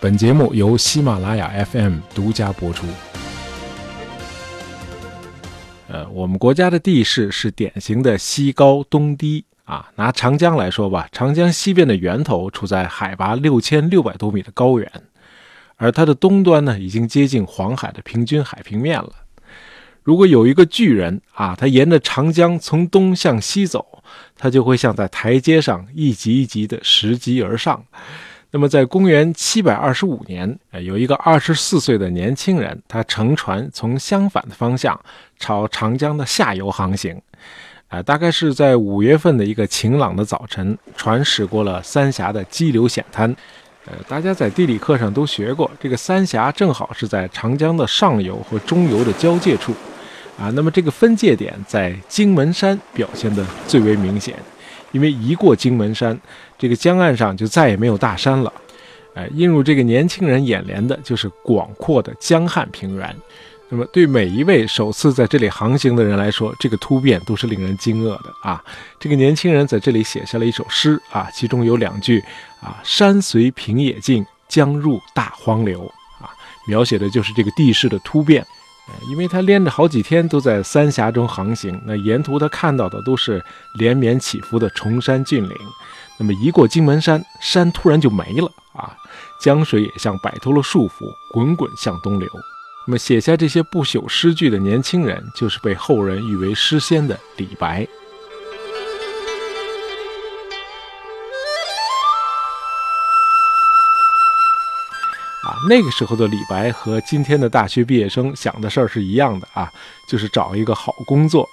本节目由喜马拉雅 FM 独家播出。呃，我们国家的地势是典型的西高东低啊。拿长江来说吧，长江西边的源头处在海拔六千六百多米的高原，而它的东端呢，已经接近黄海的平均海平面了。如果有一个巨人啊，他沿着长江从东向西走，他就会像在台阶上一级一级的拾级而上。那么，在公元七百二十五年，呃，有一个二十四岁的年轻人，他乘船从相反的方向朝长江的下游航行，呃，大概是在五月份的一个晴朗的早晨，船驶过了三峡的激流险滩。呃，大家在地理课上都学过，这个三峡正好是在长江的上游和中游的交界处，啊，那么这个分界点在荆门山表现的最为明显。因为一过荆门山，这个江岸上就再也没有大山了，哎，映入这个年轻人眼帘的就是广阔的江汉平原。那么，对每一位首次在这里航行的人来说，这个突变都是令人惊愕的啊！这个年轻人在这里写下了一首诗啊，其中有两句啊：“山随平野尽，江入大荒流”，啊，描写的就是这个地势的突变。因为他连着好几天都在三峡中航行，那沿途他看到的都是连绵起伏的崇山峻岭。那么一过荆门山，山突然就没了啊，江水也像摆脱了束缚，滚滚向东流。那么写下这些不朽诗句的年轻人，就是被后人誉为诗仙的李白。啊那个时候的李白和今天的大学毕业生想的事儿是一样的啊，就是找一个好工作。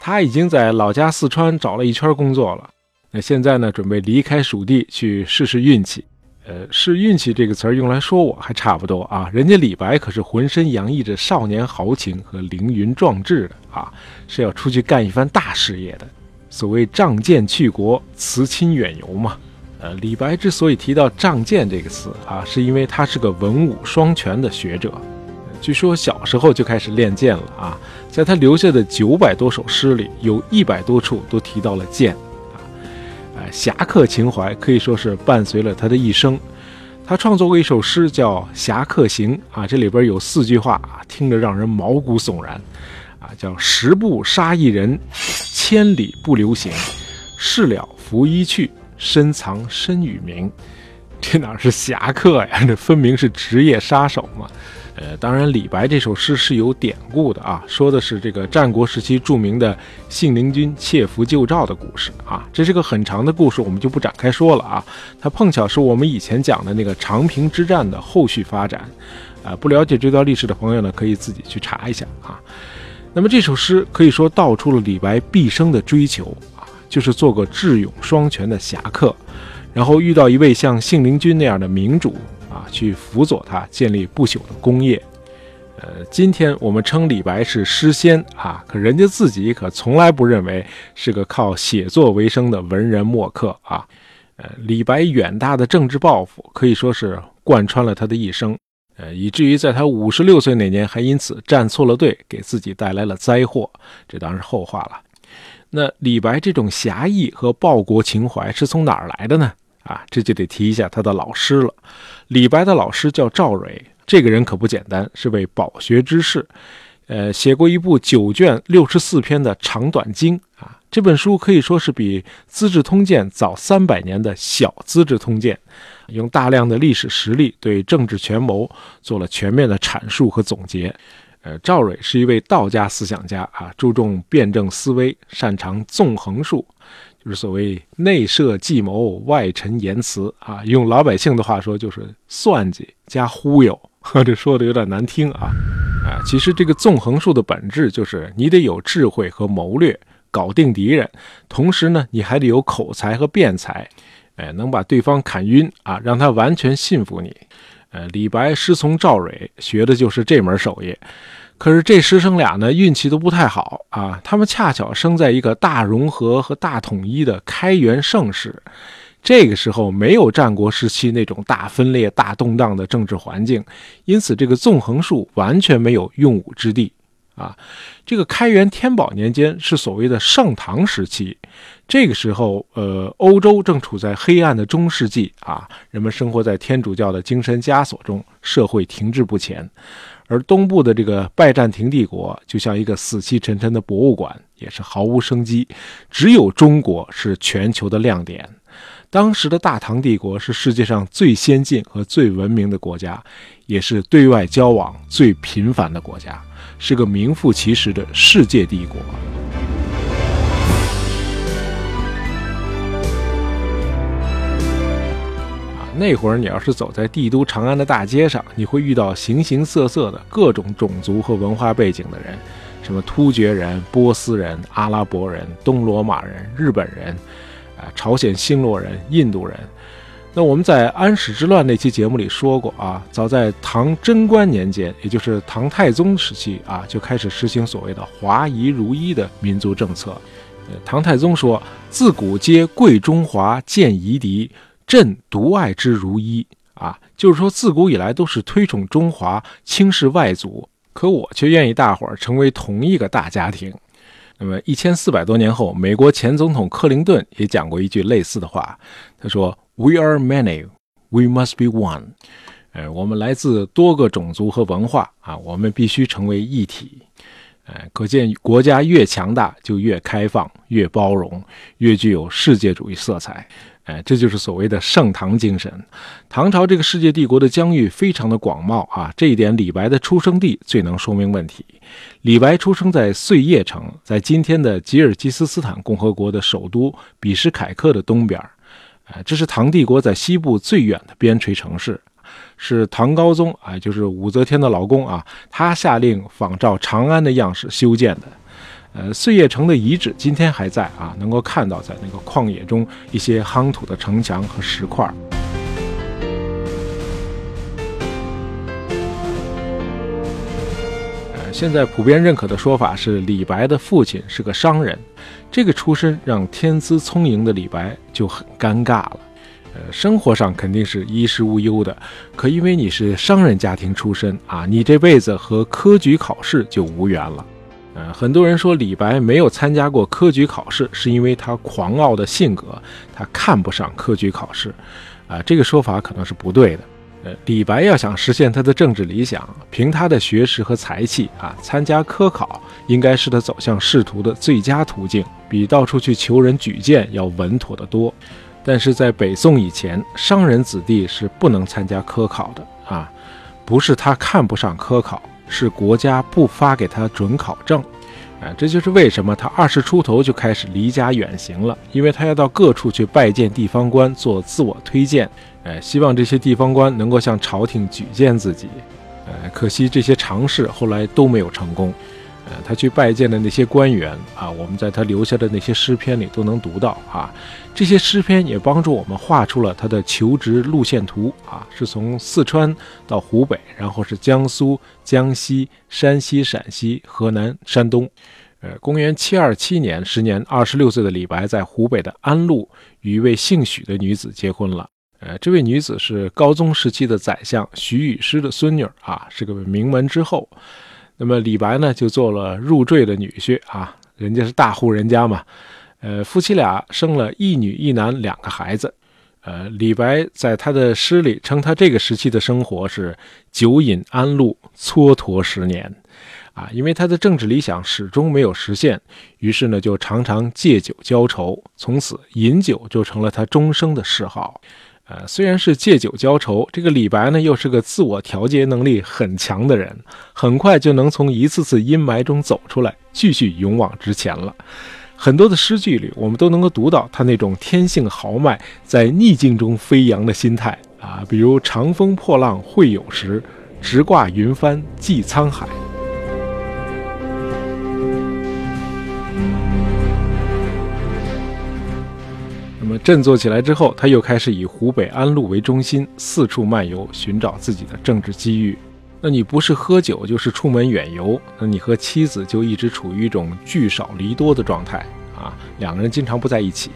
他已经在老家四川找了一圈工作了，那现在呢，准备离开蜀地去试试运气。呃，试运气这个词儿用来说我还差不多啊，人家李白可是浑身洋溢着少年豪情和凌云壮志的啊，是要出去干一番大事业的。所谓仗剑去国，辞亲远游嘛。呃，李白之所以提到仗剑这个词啊，是因为他是个文武双全的学者。据说小时候就开始练剑了啊，在他留下的九百多首诗里，有一百多处都提到了剑侠客情怀可以说是伴随了他的一生。他创作过一首诗叫《侠客行》啊，这里边有四句话啊，听着让人毛骨悚然啊，叫“十步杀一人，千里不留行，事了拂衣去。”深藏身与名，这哪是侠客呀？这分明是职业杀手嘛！呃，当然，李白这首诗是有典故的啊，说的是这个战国时期著名的信陵君窃符救赵的故事啊。这是个很长的故事，我们就不展开说了啊。它碰巧是我们以前讲的那个长平之战的后续发展，啊，不了解这段历史的朋友呢，可以自己去查一下啊。那么这首诗可以说道出了李白毕生的追求啊。就是做个智勇双全的侠客，然后遇到一位像信陵君那样的明主，去辅佐他建立不朽的功业。呃，今天我们称李白是诗仙啊，可人家自己可从来不认为是个靠写作为生的文人墨客啊。呃，李白远大的政治抱负可以说是贯穿了他的一生，呃，以至于在他五十六岁那年还因此站错了队，给自己带来了灾祸。这当然是后话了。那李白这种侠义和报国情怀是从哪儿来的呢？啊，这就得提一下他的老师了。李白的老师叫赵蕊，这个人可不简单，是位饱学之士，呃，写过一部九卷六十四篇的长短经啊。这本书可以说是比《资治通鉴》早三百年的小《资治通鉴》，用大量的历史实例对政治权谋做了全面的阐述和总结。呃，赵蕊是一位道家思想家啊，注重辩证思维，擅长纵横术，就是所谓内设计谋，外陈言辞啊。用老百姓的话说，就是算计加忽悠。这说的有点难听啊啊！其实这个纵横术的本质就是你得有智慧和谋略，搞定敌人，同时呢，你还得有口才和辩才，哎，能把对方砍晕啊，让他完全信服你。呃，李白师从赵蕊学的就是这门手艺，可是这师生俩呢运气都不太好啊。他们恰巧生在一个大融合和大统一的开元盛世，这个时候没有战国时期那种大分裂、大动荡的政治环境，因此这个纵横术完全没有用武之地啊。这个开元天宝年间是所谓的盛唐时期，这个时候，呃，欧洲正处在黑暗的中世纪啊，人们生活在天主教的精神枷锁中，社会停滞不前。而东部的这个拜占庭帝国就像一个死气沉沉的博物馆，也是毫无生机。只有中国是全球的亮点。当时的大唐帝国是世界上最先进和最文明的国家，也是对外交往最频繁的国家，是个名副其实的世界帝国。那会儿，你要是走在帝都长安的大街上，你会遇到形形色色的各种种族和文化背景的人，什么突厥人、波斯人、阿拉伯人、东罗马人、日本人，啊，朝鲜星罗人、印度人。那我们在安史之乱那期节目里说过啊，早在唐贞观年间，也就是唐太宗时期啊，就开始实行所谓的华夷如一的民族政策。呃唐太宗说：“自古皆贵中华，见夷狄。”朕独爱之如一啊，就是说自古以来都是推崇中华，轻视外族，可我却愿意大伙儿成为同一个大家庭。那么一千四百多年后，美国前总统克林顿也讲过一句类似的话，他说：“We are many, we must be one。”呃，我们来自多个种族和文化啊，我们必须成为一体。呃，可见国家越强大，就越开放、越包容、越具有世界主义色彩。哎，这就是所谓的盛唐精神。唐朝这个世界帝国的疆域非常的广袤啊，这一点李白的出生地最能说明问题。李白出生在碎叶城，在今天的吉尔吉斯斯坦共和国的首都比什凯克的东边儿。这是唐帝国在西部最远的边陲城市，是唐高宗啊，就是武则天的老公啊，他下令仿照长安的样式修建的。呃，碎叶城的遗址今天还在啊，能够看到在那个旷野中一些夯土的城墙和石块。现在普遍认可的说法是，李白的父亲是个商人，这个出身让天资聪颖的李白就很尴尬了。呃，生活上肯定是衣食无忧的，可因为你是商人家庭出身啊，你这辈子和科举考试就无缘了。呃，很多人说李白没有参加过科举考试，是因为他狂傲的性格，他看不上科举考试。啊，这个说法可能是不对的。李白要想实现他的政治理想，凭他的学识和才气啊，参加科考应该是他走向仕途的最佳途径，比到处去求人举荐要稳妥得多。但是在北宋以前，商人子弟是不能参加科考的啊，不是他看不上科考。是国家不发给他准考证，啊，这就是为什么他二十出头就开始离家远行了，因为他要到各处去拜见地方官，做自我推荐，呃，希望这些地方官能够向朝廷举荐自己，呃，可惜这些尝试后来都没有成功。呃，他去拜见的那些官员啊，我们在他留下的那些诗篇里都能读到啊。这些诗篇也帮助我们画出了他的求职路线图啊，是从四川到湖北，然后是江苏、江西、山西、陕西、河南、山东。呃，公元七二七年，时年二十六岁的李白在湖北的安陆与一位姓许的女子结婚了。呃，这位女子是高宗时期的宰相许与师的孙女啊，是个名门之后。那么李白呢，就做了入赘的女婿啊，人家是大户人家嘛，呃，夫妻俩生了一女一男两个孩子，呃，李白在他的诗里称他这个时期的生活是酒饮安陆，蹉跎十年，啊，因为他的政治理想始终没有实现，于是呢，就常常借酒浇愁，从此饮酒就成了他终生的嗜好。呃，虽然是借酒浇愁，这个李白呢又是个自我调节能力很强的人，很快就能从一次次阴霾中走出来，继续勇往直前了。很多的诗句里，我们都能够读到他那种天性豪迈，在逆境中飞扬的心态啊，比如“长风破浪会有时，直挂云帆济沧海”。那么振作起来之后，他又开始以湖北安陆为中心，四处漫游，寻找自己的政治机遇。那你不是喝酒，就是出门远游，那你和妻子就一直处于一种聚少离多的状态啊，两个人经常不在一起。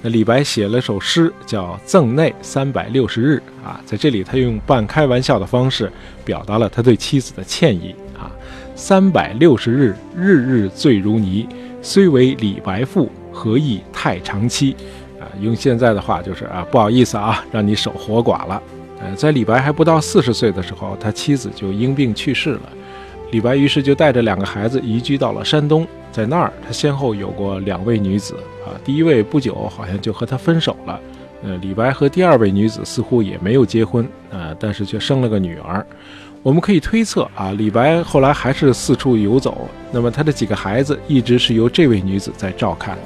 那李白写了首诗，叫《赠内三百六十日》啊，在这里他用半开玩笑的方式表达了他对妻子的歉意啊。三百六十日，日日醉如泥。虽为李白赋，何意太长期？啊，用现在的话就是啊，不好意思啊，让你守活寡了。呃，在李白还不到四十岁的时候，他妻子就因病去世了。李白于是就带着两个孩子移居到了山东，在那儿他先后有过两位女子啊，第一位不久好像就和他分手了。呃，李白和第二位女子似乎也没有结婚啊，但是却生了个女儿。我们可以推测啊，李白后来还是四处游走，那么他的几个孩子一直是由这位女子在照看。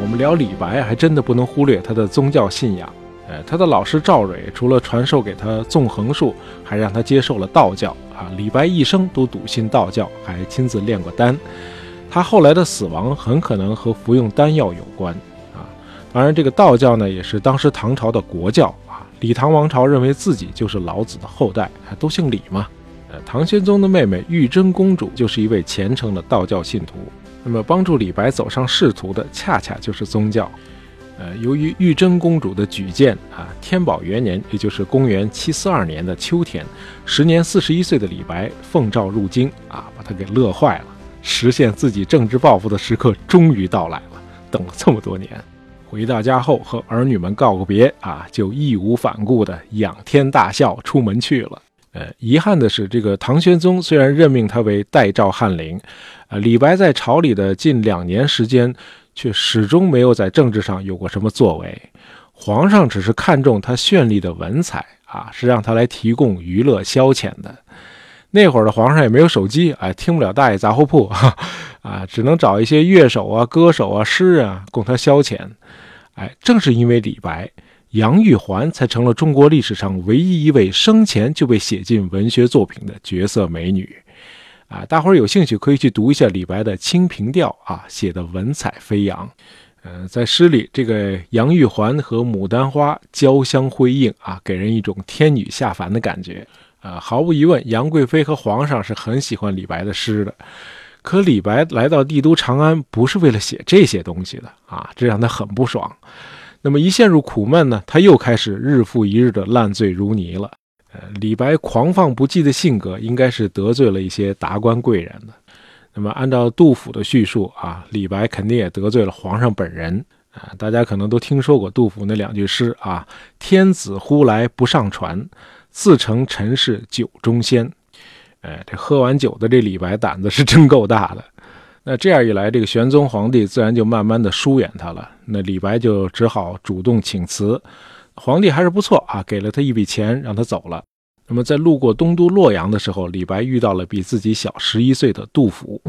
我们聊李白，还真的不能忽略他的宗教信仰。呃，他的老师赵蕊除了传授给他纵横术，还让他接受了道教。啊，李白一生都笃信道教，还亲自炼过丹。他后来的死亡很可能和服用丹药有关啊。当然，这个道教呢，也是当时唐朝的国教啊。李唐王朝认为自己就是老子的后代，还都姓李嘛。呃，唐玄宗的妹妹玉真公主就是一位虔诚的道教信徒。那么，帮助李白走上仕途的，恰恰就是宗教。呃，由于玉真公主的举荐啊，天宝元年，也就是公元七四二年的秋天，时年四十一岁的李白奉诏入京啊，把他给乐坏了。实现自己政治抱负的时刻终于到来了，等了这么多年。回到家后，和儿女们告个别啊，就义无反顾地仰天大笑出门去了。呃，遗憾的是，这个唐玄宗虽然任命他为代诏翰林，呃，李白在朝里的近两年时间，却始终没有在政治上有过什么作为。皇上只是看中他绚丽的文采啊，是让他来提供娱乐消遣的。那会儿的皇上也没有手机，哎，听不了大爷杂货铺，啊，只能找一些乐手啊、歌手啊、诗人啊供他消遣。哎，正是因为李白，杨玉环才成了中国历史上唯一一位生前就被写进文学作品的绝色美女。啊，大伙儿有兴趣可以去读一下李白的《清平调》啊，写的文采飞扬。嗯，在诗里，这个杨玉环和牡丹花交相辉映啊，给人一种天女下凡的感觉。啊，毫无疑问，杨贵妃和皇上是很喜欢李白的诗的。可李白来到帝都长安，不是为了写这些东西的啊，这让他很不爽。那么一陷入苦闷呢，他又开始日复一日的烂醉如泥了。呃，李白狂放不羁的性格，应该是得罪了一些达官贵人的。那么按照杜甫的叙述啊，李白肯定也得罪了皇上本人啊。大家可能都听说过杜甫那两句诗啊：“天子呼来不上船，自称臣是酒中仙。”哎，这喝完酒的这李白胆子是真够大的。那这样一来，这个玄宗皇帝自然就慢慢的疏远他了。那李白就只好主动请辞。皇帝还是不错啊，给了他一笔钱，让他走了。那么在路过东都洛阳的时候，李白遇到了比自己小十一岁的杜甫。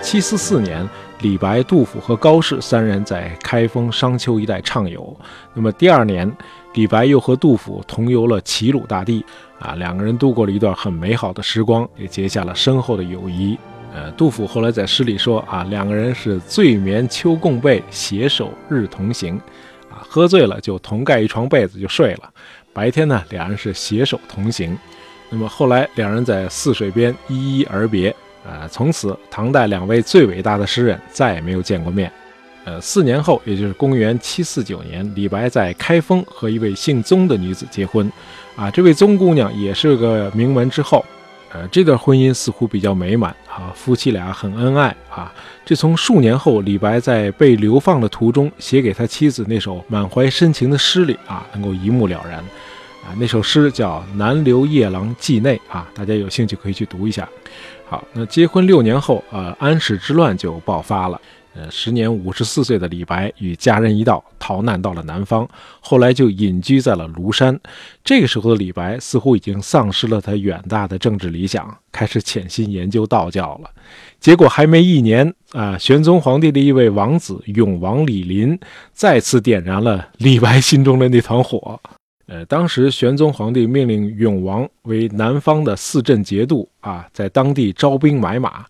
七四四年。李白、杜甫和高适三人在开封、商丘一带畅游。那么第二年，李白又和杜甫同游了齐鲁大地，啊，两个人度过了一段很美好的时光，也结下了深厚的友谊。呃，杜甫后来在诗里说啊，两个人是醉眠秋共被，携手日同行。啊，喝醉了就同盖一床被子就睡了，白天呢，两人是携手同行。那么后来两人在泗水边依依而别。呃，从此唐代两位最伟大的诗人再也没有见过面。呃，四年后，也就是公元七四九年，李白在开封和一位姓宗的女子结婚。啊，这位宗姑娘也是个名门之后。呃，这段婚姻似乎比较美满啊，夫妻俩很恩爱啊。这从数年后李白在被流放的途中写给他妻子那首满怀深情的诗里啊，能够一目了然。啊，那首诗叫《南留夜郎记内》啊，大家有兴趣可以去读一下。好，那结婚六年后，呃，安史之乱就爆发了。呃，时年五十四岁的李白与家人一道逃难到了南方，后来就隐居在了庐山。这个时候的李白似乎已经丧失了他远大的政治理想，开始潜心研究道教了。结果还没一年，啊，玄宗皇帝的一位王子永王李璘再次点燃了李白心中的那团火。呃，当时玄宗皇帝命令永王为南方的四镇节度啊，在当地招兵买马。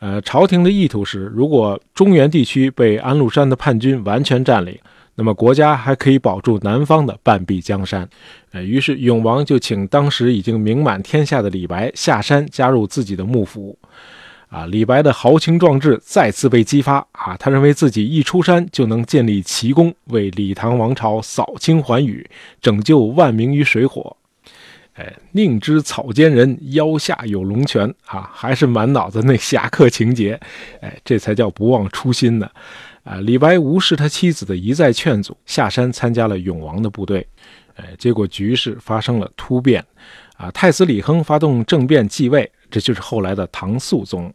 呃，朝廷的意图是，如果中原地区被安禄山的叛军完全占领，那么国家还可以保住南方的半壁江山。呃，于是永王就请当时已经名满天下的李白下山加入自己的幕府。啊，李白的豪情壮志再次被激发啊！他认为自己一出山就能建立奇功，为李唐王朝扫清寰宇，拯救万民于水火。哎，宁知草菅人，腰下有龙泉啊！还是满脑子那侠客情节，哎，这才叫不忘初心呢。啊，李白无视他妻子的一再劝阻，下山参加了永王的部队。哎，结果局势发生了突变。啊，太子李亨发动政变继位。这就是后来的唐肃宗，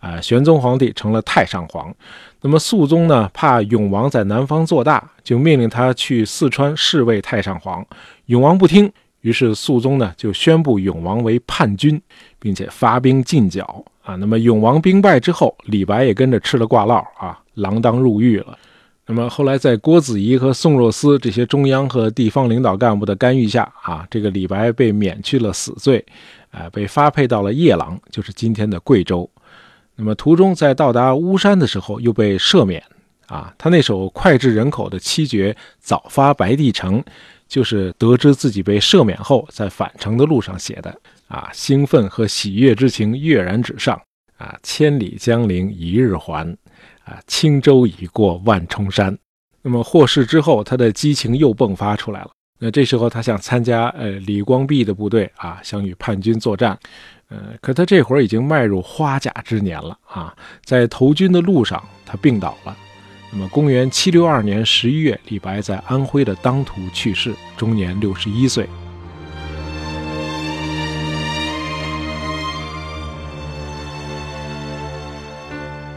啊，玄宗皇帝成了太上皇。那么肃宗呢，怕永王在南方做大，就命令他去四川侍卫太上皇。永王不听，于是肃宗呢就宣布永王为叛军，并且发兵进剿。啊，那么永王兵败之后，李白也跟着吃了挂烙啊，锒铛入狱了。那么后来在郭子仪和宋若思这些中央和地方领导干部的干预下，啊，这个李白被免去了死罪。啊，被发配到了夜郎，就是今天的贵州。那么途中在到达巫山的时候，又被赦免。啊，他那首脍炙人口的七绝《早发白帝城》，就是得知自己被赦免后，在返程的路上写的。啊，兴奋和喜悦之情跃然纸上。啊，千里江陵一日还。啊，轻舟已过万重山。那么获释之后，他的激情又迸发出来了。那这时候他想参加呃李光弼的部队啊，想与叛军作战，呃，可他这会儿已经迈入花甲之年了啊，在投军的路上他病倒了。那么公元七六二年十一月，李白在安徽的当涂去世，终年六十一岁。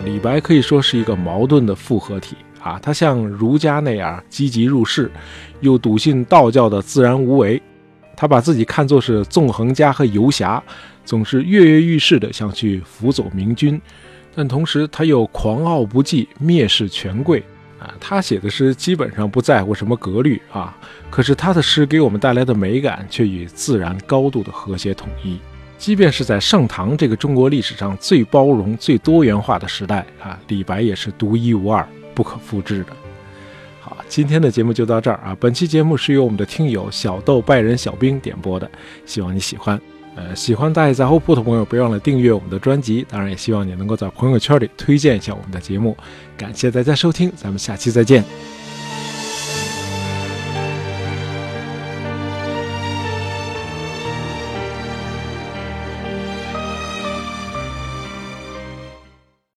李白可以说是一个矛盾的复合体。啊，他像儒家那样积极入世，又笃信道教的自然无为。他把自己看作是纵横家和游侠，总是跃跃欲试的想去辅佐明君，但同时他又狂傲不羁，蔑视权贵。啊，他写的诗基本上不在乎什么格律啊，可是他的诗给我们带来的美感却与自然高度的和谐统一。即便是在盛唐这个中国历史上最包容、最多元化的时代啊，李白也是独一无二。不可复制的。好，今天的节目就到这儿啊。本期节目是由我们的听友小豆拜仁小兵点播的，希望你喜欢。呃，喜欢大爷杂货铺的朋友，别忘了订阅我们的专辑。当然，也希望你能够在朋友圈里推荐一下我们的节目。感谢大家收听，咱们下期再见。